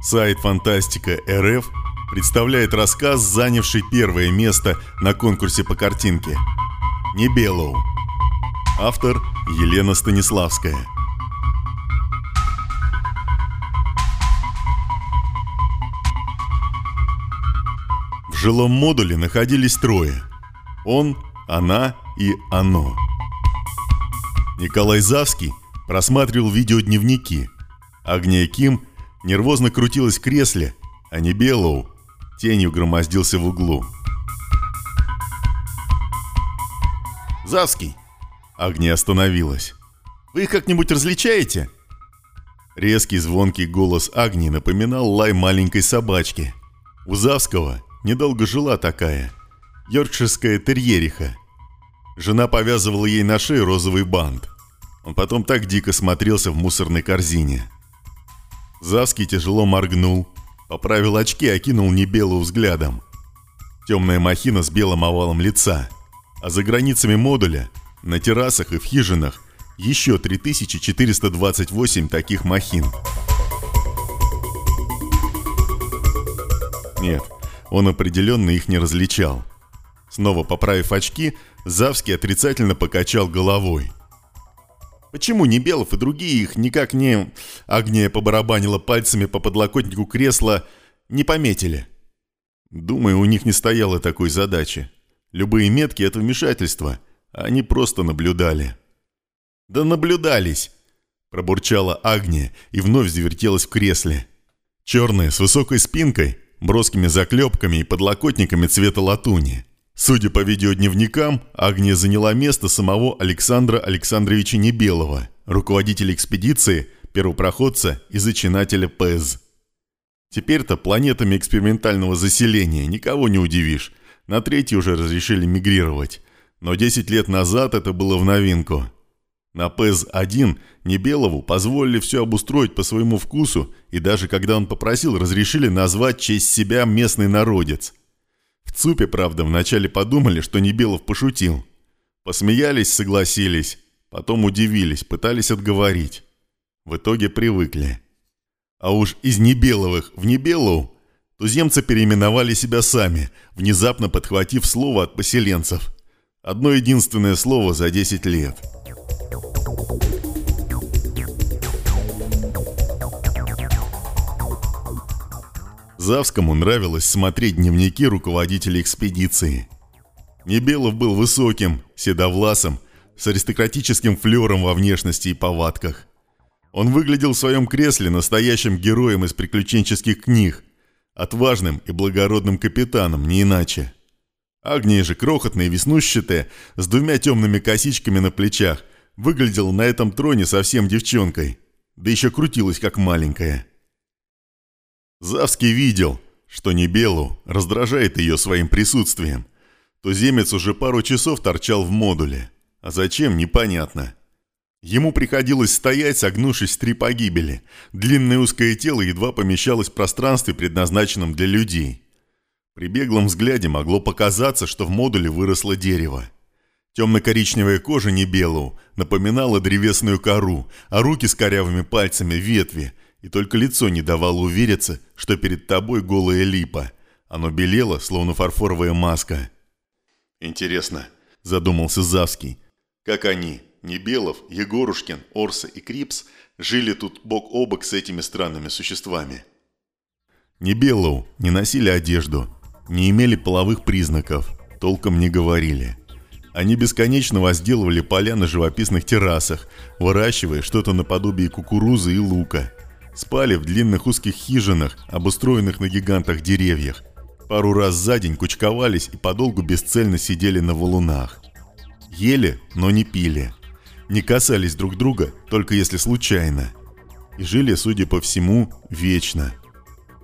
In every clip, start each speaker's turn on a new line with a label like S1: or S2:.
S1: Сайт Фантастика РФ представляет рассказ, занявший первое место на конкурсе по картинке. Небелоу. Автор Елена Станиславская. В жилом модуле находились трое. Он, она и оно. Николай Завский просматривал видеодневники. Агния Ким нервозно крутилась в кресле, а не Белоу тенью громоздился в углу. «Завский!» Агния остановилась. «Вы их как-нибудь различаете?» Резкий звонкий голос Агнии напоминал лай маленькой собачки. У Завского недолго жила такая, йоркширская терьериха. Жена повязывала ей на шею розовый бант. Он потом так дико смотрелся в мусорной корзине. Завский тяжело моргнул, поправил очки окинул Небелу взглядом. Темная махина с белым овалом лица. А за границами модуля, на террасах и в хижинах, еще 3428 таких махин. Нет, он определенно их не различал. Снова поправив очки, Завский отрицательно покачал головой. Почему не Белов и другие их никак не... Агния побарабанила пальцами по подлокотнику кресла, не пометили? Думаю, у них не стояло такой задачи. Любые метки — это вмешательство. Они просто наблюдали. «Да наблюдались!» — пробурчала Агния и вновь завертелась в кресле. Черная, с высокой спинкой, броскими заклепками и подлокотниками цвета латуни. Судя по видеодневникам, Агния заняла место самого Александра Александровича Небелова, руководителя экспедиции, первопроходца и зачинателя ПЭЗ. Теперь-то планетами экспериментального заселения никого не удивишь. На третий уже разрешили мигрировать. Но 10 лет назад это было в новинку. На ПЭЗ-1 Небелову позволили все обустроить по своему вкусу, и даже когда он попросил, разрешили назвать честь себя местный народец. В ЦУПе, правда, вначале подумали, что Небелов пошутил. Посмеялись, согласились, потом удивились, пытались отговорить. В итоге привыкли. А уж из Небеловых в Небелоу туземцы переименовали себя сами, внезапно подхватив слово от поселенцев. Одно единственное слово за 10 лет – Завскому нравилось смотреть дневники руководителей экспедиции. Небелов был высоким, седовласым, с аристократическим флером во внешности и повадках. Он выглядел в своем кресле настоящим героем из приключенческих книг, отважным и благородным капитаном, не иначе. Агния же, крохотная и веснущатая, с двумя темными косичками на плечах, выглядела на этом троне совсем девчонкой, да еще крутилась как маленькая. Завский видел, что Небелу раздражает ее своим присутствием. Туземец уже пару часов торчал в модуле. А зачем, непонятно. Ему приходилось стоять, согнувшись три погибели. Длинное узкое тело едва помещалось в пространстве, предназначенном для людей. При беглом взгляде могло показаться, что в модуле выросло дерево. Темно-коричневая кожа Небелу напоминала древесную кору, а руки с корявыми пальцами – ветви – и только лицо не давало увериться, что перед тобой голая липа. Оно белело, словно фарфоровая маска. «Интересно», – задумался Завский, – «как они, Небелов, Егорушкин, Орса и Крипс, жили тут бок о бок с этими странными существами?» Небелоу не носили одежду, не имели половых признаков, толком не говорили. Они бесконечно возделывали поля на живописных террасах, выращивая что-то наподобие кукурузы и лука – Спали в длинных узких хижинах, обустроенных на гигантах деревьях. Пару раз за день кучковались и подолгу бесцельно сидели на валунах. Ели, но не пили. Не касались друг друга, только если случайно. И жили, судя по всему, вечно.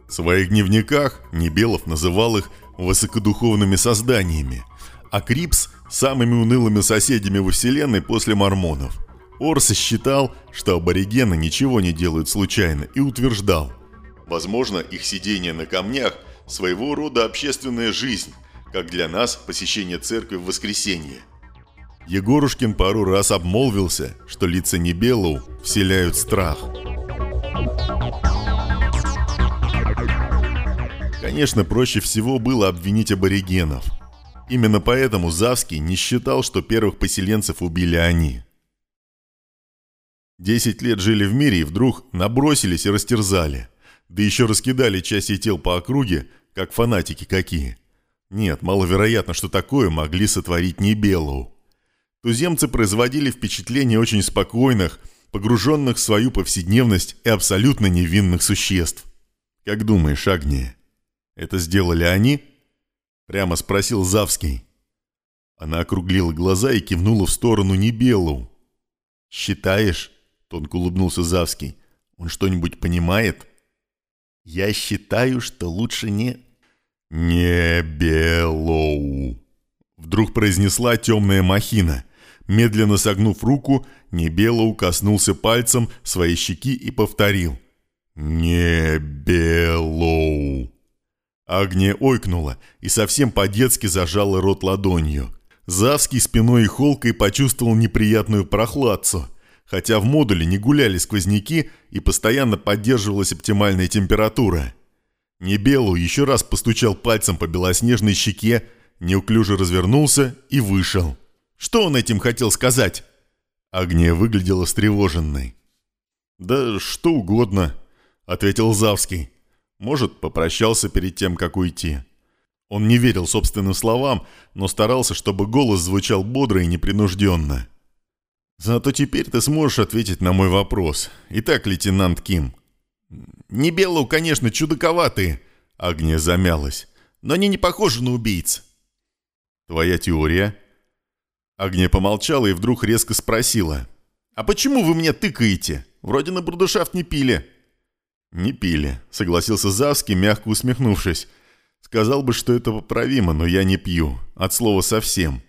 S1: В своих дневниках Небелов называл их высокодуховными созданиями, а Крипс – самыми унылыми соседями во Вселенной после мормонов. Орс считал, что аборигены ничего не делают случайно и утверждал, возможно, их сидение на камнях – своего рода общественная жизнь, как для нас посещение церкви в воскресенье. Егорушкин пару раз обмолвился, что лица Небелоу вселяют страх. Конечно, проще всего было обвинить аборигенов. Именно поэтому Завский не считал, что первых поселенцев убили они. Десять лет жили в мире и вдруг набросились и растерзали. Да еще раскидали части тел по округе, как фанатики какие. Нет, маловероятно, что такое могли сотворить не Белоу. Туземцы производили впечатление очень спокойных, погруженных в свою повседневность и абсолютно невинных существ. Как думаешь, Агния, это сделали они? Прямо спросил Завский. Она округлила глаза и кивнула в сторону Небелу. «Считаешь?» — тонко улыбнулся Завский. «Он что-нибудь понимает?» «Я считаю, что лучше не...» «Небелоу!» Вдруг произнесла темная махина. Медленно согнув руку, Небелоу коснулся пальцем своей щеки и повторил. «Небелоу!» Агния ойкнула и совсем по-детски зажала рот ладонью. Завский спиной и холкой почувствовал неприятную прохладцу. Хотя в модуле не гуляли сквозняки и постоянно поддерживалась оптимальная температура. Небелу еще раз постучал пальцем по белоснежной щеке, неуклюже развернулся и вышел. Что он этим хотел сказать? Агния выглядела встревоженной. «Да что угодно», — ответил Завский. Может, попрощался перед тем, как уйти. Он не верил собственным словам, но старался, чтобы голос звучал бодро и непринужденно. «Зато теперь ты сможешь ответить на мой вопрос. Итак, лейтенант Ким». «Не Беллоу, конечно, чудаковатые», — Агния замялась. «Но они не похожи на убийц». «Твоя теория?» Агния помолчала и вдруг резко спросила. «А почему вы мне тыкаете? Вроде на брудершафт не пили». «Не пили», — согласился Завский, мягко усмехнувшись. «Сказал бы, что это поправимо, но я не пью. От слова совсем.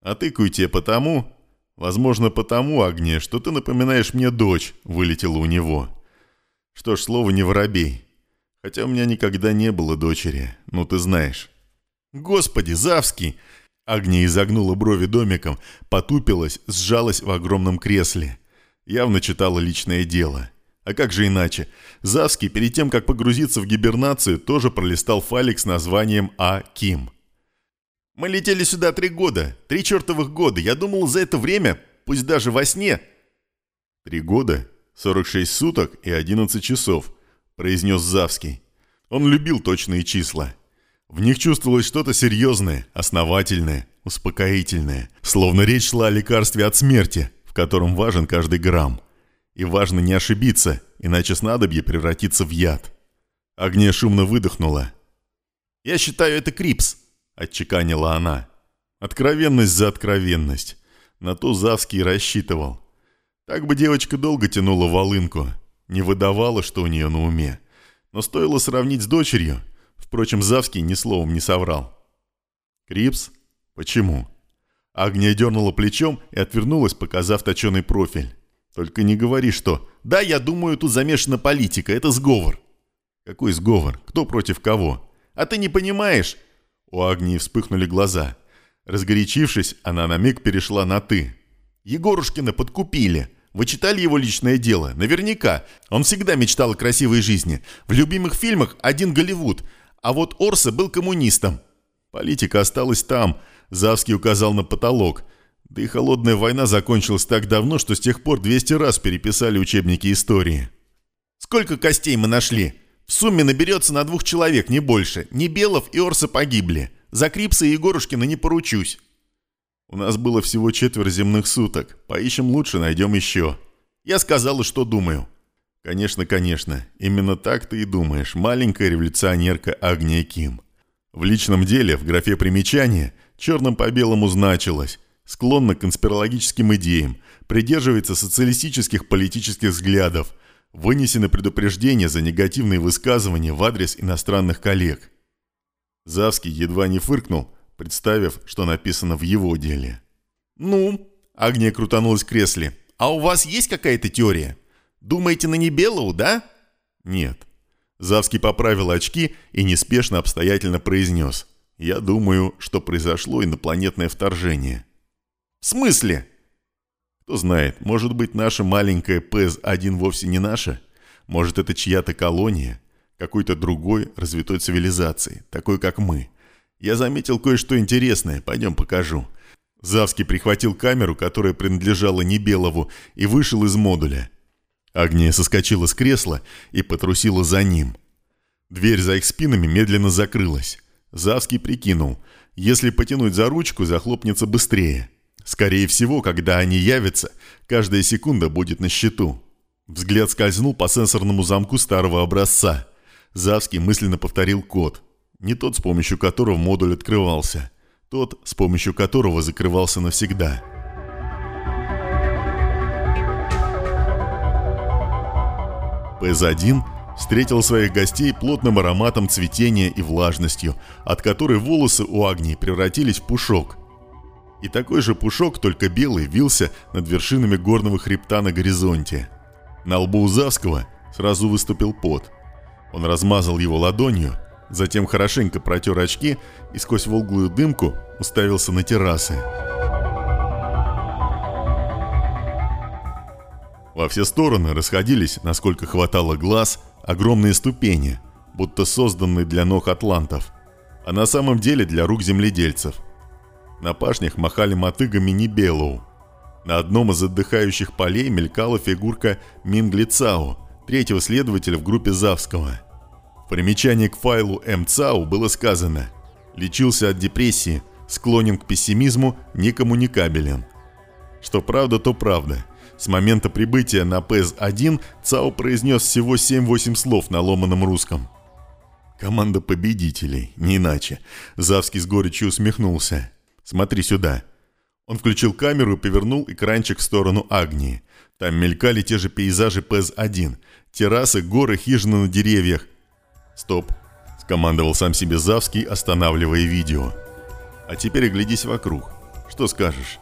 S1: А тыкаю тебе потому...» «Возможно, потому, Агния, что ты напоминаешь мне дочь», — вылетела у него. «Что ж, слово не воробей. Хотя у меня никогда не было дочери, ну ты знаешь». «Господи, Завский!» Агния изогнула брови домиком, потупилась, сжалась в огромном кресле. Явно читала личное дело. А как же иначе? Завский перед тем, как погрузиться в гибернацию, тоже пролистал файлик с названием А. Ким. «Мы летели сюда три года, три чертовых года. Я думал, за это время, пусть даже во сне...» «Три года, 46 суток и 11 часов», — произнес Завский. Он любил точные числа. В них чувствовалось что-то серьезное, основательное, успокоительное, словно речь шла о лекарстве от смерти, в котором важен каждый грамм. И важно не ошибиться, иначе снадобье превратится в яд. Агния шумно выдохнула. «Я считаю, это Крипс», — отчеканила она. Откровенность за откровенность. На то Завский рассчитывал. Так бы девочка долго тянула волынку, не выдавала, что у нее на уме. Но стоило сравнить с дочерью. Впрочем, Завский ни словом не соврал. «Крипс? Почему?» Агния дернула плечом и отвернулась, показав точеный профиль. Только не говори, что «Да, я думаю, тут замешана политика, это сговор». Какой сговор? Кто против кого? А ты не понимаешь? У Агнии вспыхнули глаза. Разгорячившись, она на миг перешла на «ты». Егорушкина подкупили. Вы читали его личное дело? Наверняка. Он всегда мечтал о красивой жизни. В любимых фильмах один Голливуд. А вот Орса был коммунистом. Политика осталась там. Завский указал на потолок – да и холодная война закончилась так давно, что с тех пор 200 раз переписали учебники истории. Сколько костей мы нашли? В сумме наберется на двух человек, не больше. Не Белов и Орса погибли. За Крипса и Егорушкина не поручусь. У нас было всего четверо земных суток. Поищем лучше, найдем еще. Я сказала, что думаю. Конечно, конечно. Именно так ты и думаешь, маленькая революционерка Агния Ким. В личном деле, в графе примечания, черным по белому значилось – склонна к конспирологическим идеям, придерживается социалистических политических взглядов, вынесены предупреждения за негативные высказывания в адрес иностранных коллег. Завский едва не фыркнул, представив, что написано в его деле. «Ну?» – Агния крутанулась в кресле. «А у вас есть какая-то теория? Думаете на Небелоу, да?» «Нет». Завский поправил очки и неспешно обстоятельно произнес. «Я думаю, что произошло инопланетное вторжение». «В смысле?» «Кто знает, может быть, наша маленькая ПЭЗ-1 вовсе не наша? Может, это чья-то колония? Какой-то другой развитой цивилизации, такой как мы. Я заметил кое-что интересное, пойдем покажу. Завский прихватил камеру, которая принадлежала Небелову, и вышел из модуля. Агния соскочила с кресла и потрусила за ним. Дверь за их спинами медленно закрылась. Завский прикинул, если потянуть за ручку, захлопнется быстрее. Скорее всего, когда они явятся, каждая секунда будет на счету. Взгляд скользнул по сенсорному замку старого образца. Завский мысленно повторил код. Не тот, с помощью которого модуль открывался. Тот, с помощью которого закрывался навсегда. ПС-1 встретил своих гостей плотным ароматом цветения и влажностью, от которой волосы у Агнии превратились в пушок. И такой же пушок, только белый, вился над вершинами горного хребта на горизонте. На лбу у Завского сразу выступил пот. Он размазал его ладонью, затем хорошенько протер очки и сквозь волглую дымку уставился на террасы. Во все стороны расходились, насколько хватало глаз, огромные ступени, будто созданные для ног атлантов, а на самом деле для рук земледельцев. На пашнях махали мотыгами Небелоу. На одном из отдыхающих полей мелькала фигурка Мингли Цао, третьего следователя в группе Завского. В примечании к файлу М. Цао было сказано «Лечился от депрессии, склонен к пессимизму, некоммуникабелен». Что правда, то правда – с момента прибытия на ПЭЗ-1 ЦАО произнес всего 7-8 слов на ломаном русском. «Команда победителей, не иначе». Завский с горечью усмехнулся. «Смотри сюда». Он включил камеру и повернул экранчик в сторону Агнии. Там мелькали те же пейзажи ПЭЗ-1. Террасы, горы, хижины на деревьях. «Стоп», — скомандовал сам себе Завский, останавливая видео. «А теперь оглядись вокруг. Что скажешь?»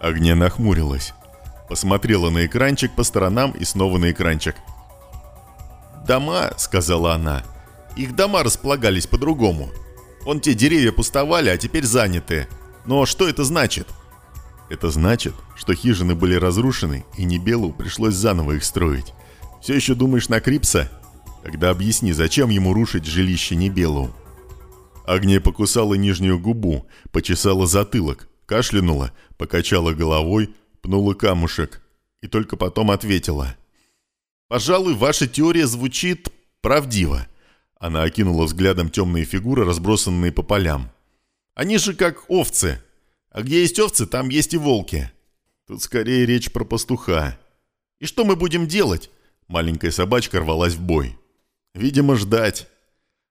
S1: Агния нахмурилась. Посмотрела на экранчик по сторонам и снова на экранчик. «Дома», — сказала она. «Их дома располагались по-другому. Вон те деревья пустовали, а теперь заняты. Но что это значит?» «Это значит, что хижины были разрушены, и Небелу пришлось заново их строить. Все еще думаешь на Крипса? Тогда объясни, зачем ему рушить жилище Небелу?» Агния покусала нижнюю губу, почесала затылок, кашлянула, покачала головой, пнула камушек и только потом ответила. «Пожалуй, ваша теория звучит правдиво». Она окинула взглядом темные фигуры, разбросанные по полям. «Они же как овцы. А где есть овцы, там есть и волки. Тут скорее речь про пастуха. И что мы будем делать?» Маленькая собачка рвалась в бой. «Видимо, ждать».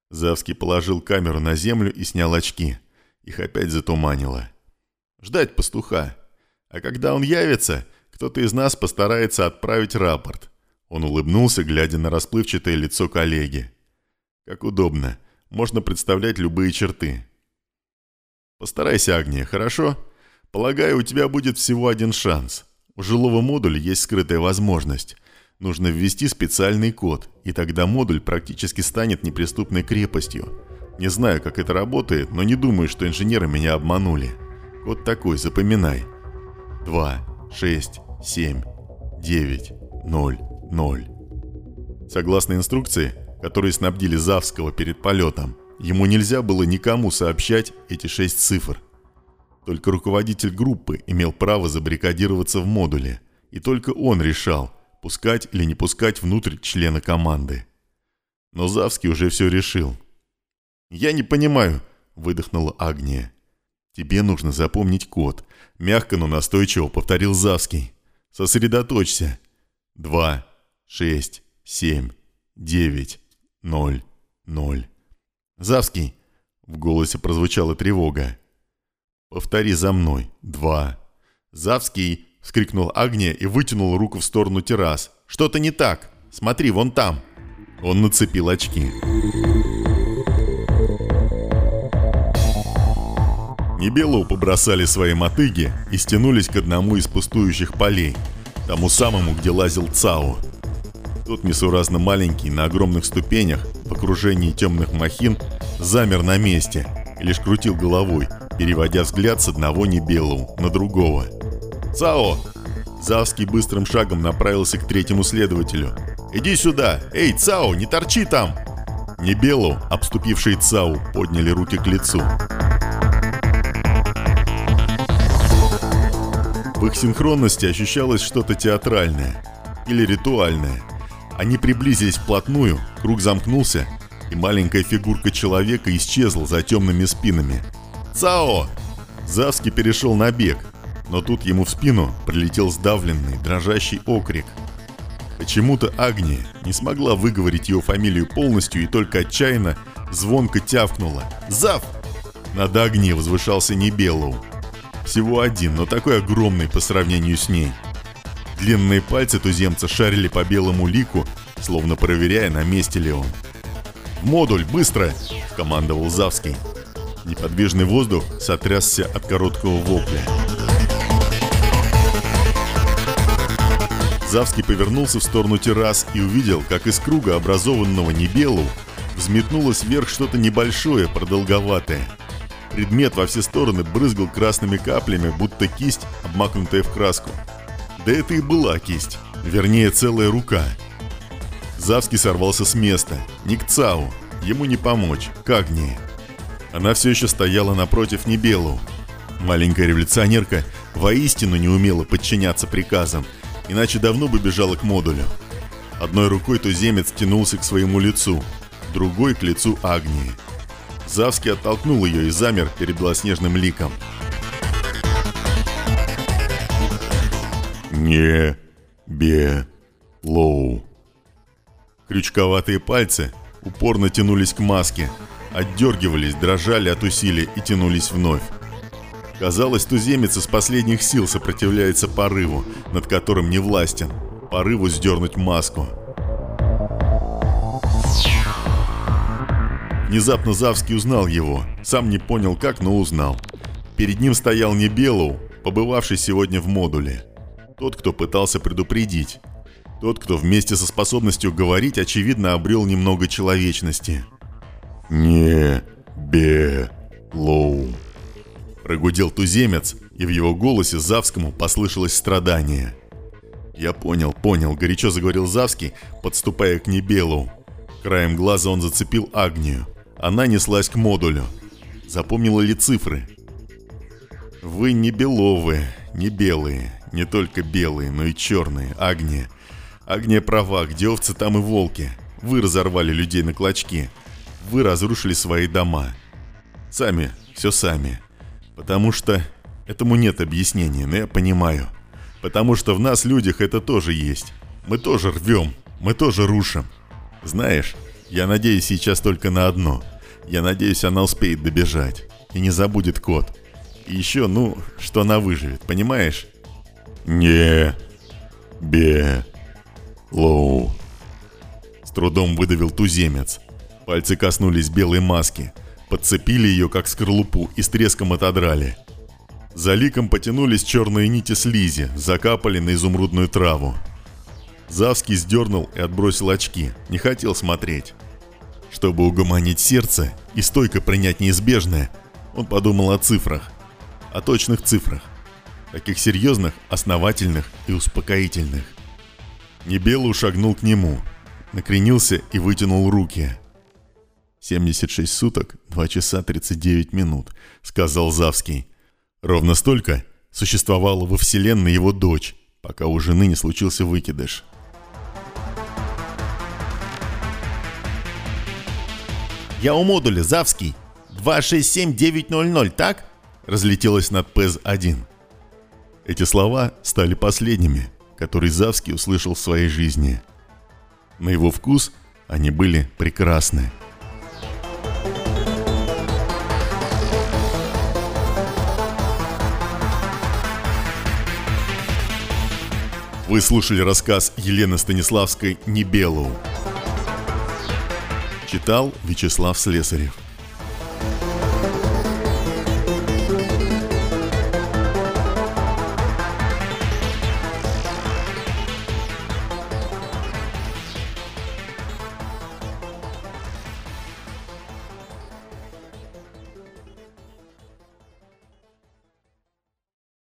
S1: Завский положил камеру на землю и снял очки. Их опять затуманило. «Ждать пастуха. А когда он явится, кто-то из нас постарается отправить рапорт. Он улыбнулся, глядя на расплывчатое лицо коллеги. Как удобно. Можно представлять любые черты. Постарайся, Агния, хорошо? Полагаю, у тебя будет всего один шанс. У жилого модуля есть скрытая возможность. Нужно ввести специальный код, и тогда модуль практически станет неприступной крепостью. Не знаю, как это работает, но не думаю, что инженеры меня обманули. Код такой, запоминай – 2, 6, 7, 9, 0, 0. Согласно инструкции, которой снабдили Завского перед полетом, ему нельзя было никому сообщать эти шесть цифр. Только руководитель группы имел право забаррикадироваться в модуле, и только он решал, пускать или не пускать внутрь члена команды. Но Завский уже все решил. «Я не понимаю», — выдохнула Агния. «Тебе нужно запомнить код», — мягко, но настойчиво повторил Завский. «Сосредоточься. Два, шесть, семь, девять, ноль, ноль». «Завский!» — в голосе прозвучала тревога. «Повтори за мной. Два». «Завский!» — вскрикнул Агния и вытянул руку в сторону террас. «Что-то не так. Смотри, вон там». Он нацепил очки. Небелу побросали свои мотыги и стянулись к одному из пустующих полей, тому самому, где лазил Цао. Тот несуразно маленький, на огромных ступенях, в окружении темных махин, замер на месте лишь крутил головой, переводя взгляд с одного Небелу на другого. «Цао!» Завский быстрым шагом направился к третьему следователю. «Иди сюда! Эй, Цао, не торчи там!» Небелу, обступившие ЦАУ, подняли руки к лицу. В их синхронности ощущалось что-то театральное или ритуальное. Они приблизились вплотную, круг замкнулся, и маленькая фигурка человека исчезла за темными спинами. «Цао!» Завский перешел на бег, но тут ему в спину прилетел сдавленный, дрожащий окрик. Почему-то Агния не смогла выговорить его фамилию полностью и только отчаянно звонко тявкнула. «Зав!» Над Агнией возвышался Небелоу. Всего один, но такой огромный по сравнению с ней. Длинные пальцы туземца шарили по белому лику, словно проверяя, на месте ли он. «В модуль, быстро!» – командовал Завский. Неподвижный воздух сотрясся от короткого вопля. Завский повернулся в сторону террас и увидел, как из круга, образованного Небелу, взметнулось вверх что-то небольшое, продолговатое – Предмет во все стороны брызгал красными каплями, будто кисть, обмакнутая в краску. Да это и была кисть, вернее целая рука. Завский сорвался с места, не к ЦАУ, ему не помочь, к Агнии. Она все еще стояла напротив Небелу. Маленькая революционерка воистину не умела подчиняться приказам, иначе давно бы бежала к модулю. Одной рукой туземец тянулся к своему лицу, другой к лицу Агнии – Завский оттолкнул ее и замер перед белоснежным ликом. Не бе лоу. Крючковатые пальцы упорно тянулись к маске, отдергивались, дрожали от усилий и тянулись вновь. Казалось, туземец из последних сил сопротивляется порыву, над которым не властен, порыву сдернуть маску. Внезапно Завский узнал его. Сам не понял как, но узнал. Перед ним стоял не Белоу, побывавший сегодня в модуле. Тот, кто пытался предупредить. Тот, кто вместе со способностью говорить, очевидно, обрел немного человечности. «Не Белоу», – прогудел туземец, и в его голосе Завскому послышалось страдание. «Я понял, понял», – горячо заговорил Завский, подступая к Небелу. Краем глаза он зацепил Агнию. Она неслась к модулю. Запомнила ли цифры? Вы не беловые, не белые, не только белые, но и черные, Агния. Агния права, где овцы, там и волки. Вы разорвали людей на клочки. Вы разрушили свои дома. Сами, все сами. Потому что этому нет объяснения, но я понимаю. Потому что в нас, людях, это тоже есть. Мы тоже рвем, мы тоже рушим. Знаешь, я надеюсь сейчас только на одно. Я надеюсь, она успеет добежать. И не забудет кот. И еще, ну, что она выживет, понимаешь? Не. Бе. Лоу. С трудом выдавил туземец. Пальцы коснулись белой маски. Подцепили ее, как скорлупу, и с треском отодрали. За ликом потянулись черные нити слизи, закапали на изумрудную траву. Завский сдернул и отбросил очки, не хотел смотреть. Чтобы угомонить сердце и стойко принять неизбежное, он подумал о цифрах, о точных цифрах, таких серьезных, основательных и успокоительных. Небелу шагнул к нему, накренился и вытянул руки. «76 суток, 2 часа 39 минут», — сказал Завский. «Ровно столько существовала во Вселенной его дочь, пока у жены не случился выкидыш».
S2: Я у модуля, Завский. 267900, так?» Разлетелось над ПЭЗ-1.
S1: Эти слова стали последними, которые Завский услышал в своей жизни. На его вкус они были прекрасны. Вы слушали рассказ Елены Станиславской «Небелоу». Читал Вячеслав Слесарев.